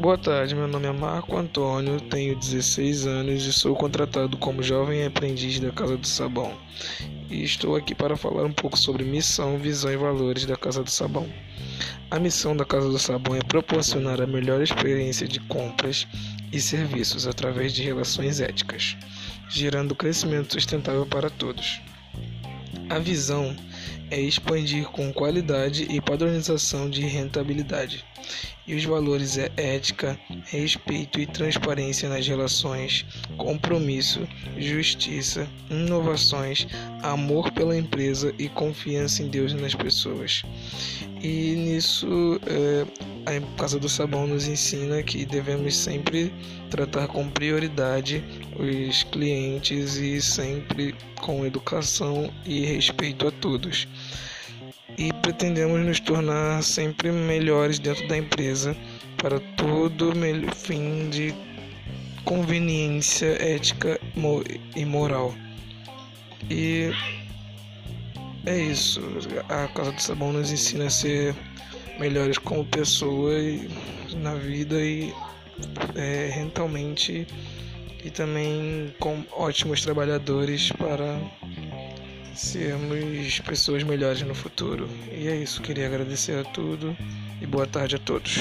Boa tarde, meu nome é Marco Antônio, tenho 16 anos e sou contratado como jovem aprendiz da Casa do Sabão. E estou aqui para falar um pouco sobre missão, visão e valores da Casa do Sabão. A missão da Casa do Sabão é proporcionar a melhor experiência de compras e serviços através de relações éticas, gerando crescimento sustentável para todos. A visão é expandir com qualidade e padronização de rentabilidade. E os valores é ética, respeito e transparência nas relações, compromisso, justiça, inovações, amor pela empresa e confiança em Deus e nas pessoas. E nisso é, a Casa do Sabão nos ensina que devemos sempre tratar com prioridade os clientes e sempre com educação e respeito a todos. E pretendemos nos tornar sempre melhores dentro da empresa para todo fim de conveniência ética e moral. E é isso. A Casa do Sabão nos ensina a ser melhores como pessoa e, na vida e é, rentalmente e também com ótimos trabalhadores para sermos pessoas melhores no futuro. E é isso, queria agradecer a tudo e boa tarde a todos.